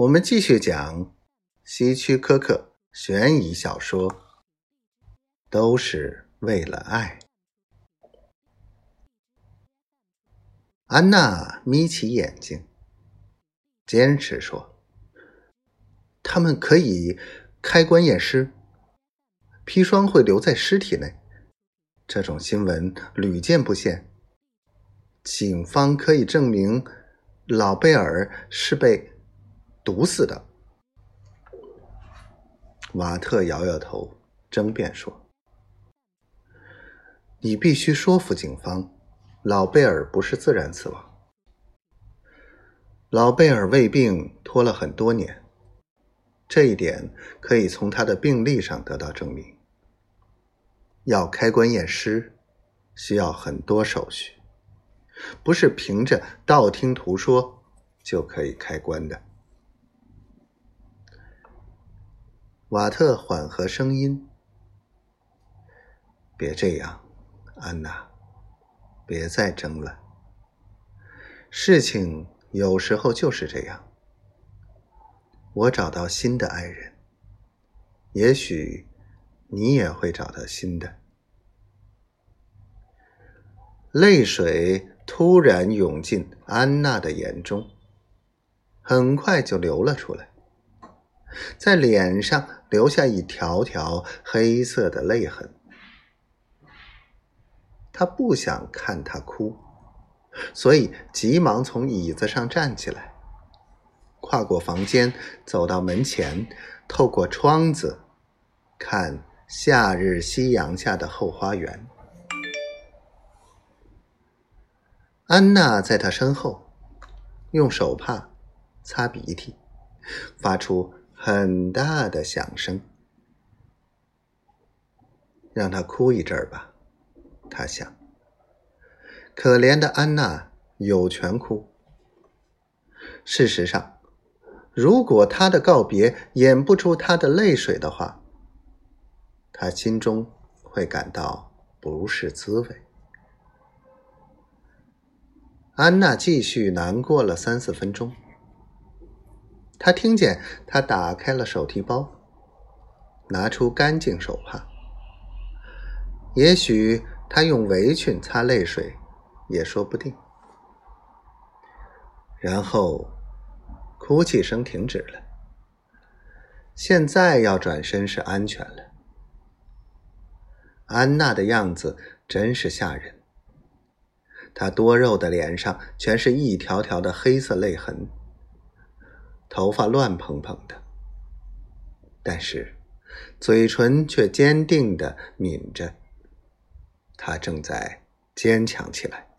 我们继续讲希区柯克悬疑小说，都是为了爱。安娜眯起眼睛，坚持说：“他们可以开棺验尸，砒霜会留在尸体内。这种新闻屡见不鲜。警方可以证明老贝尔是被。”毒死的，瓦特摇摇头，争辩说：“你必须说服警方，老贝尔不是自然死亡。老贝尔胃病拖了很多年，这一点可以从他的病历上得到证明。要开棺验尸，需要很多手续，不是凭着道听途说就可以开棺的。”瓦特缓和声音：“别这样，安娜，别再争了。事情有时候就是这样。我找到新的爱人，也许你也会找到新的。”泪水突然涌进安娜的眼中，很快就流了出来。在脸上留下一条条黑色的泪痕。他不想看他哭，所以急忙从椅子上站起来，跨过房间，走到门前，透过窗子看夏日夕阳下的后花园。安娜在他身后，用手帕擦鼻涕，发出。很大的响声，让他哭一阵儿吧，他想。可怜的安娜有权哭。事实上，如果他的告别演不出他的泪水的话，他心中会感到不是滋味。安娜继续难过了三四分钟。他听见他打开了手提包，拿出干净手帕。也许他用围裙擦泪水，也说不定。然后，哭泣声停止了。现在要转身是安全了。安娜的样子真是吓人。她多肉的脸上全是一条条的黑色泪痕。头发乱蓬蓬的，但是嘴唇却坚定的抿着。他正在坚强起来。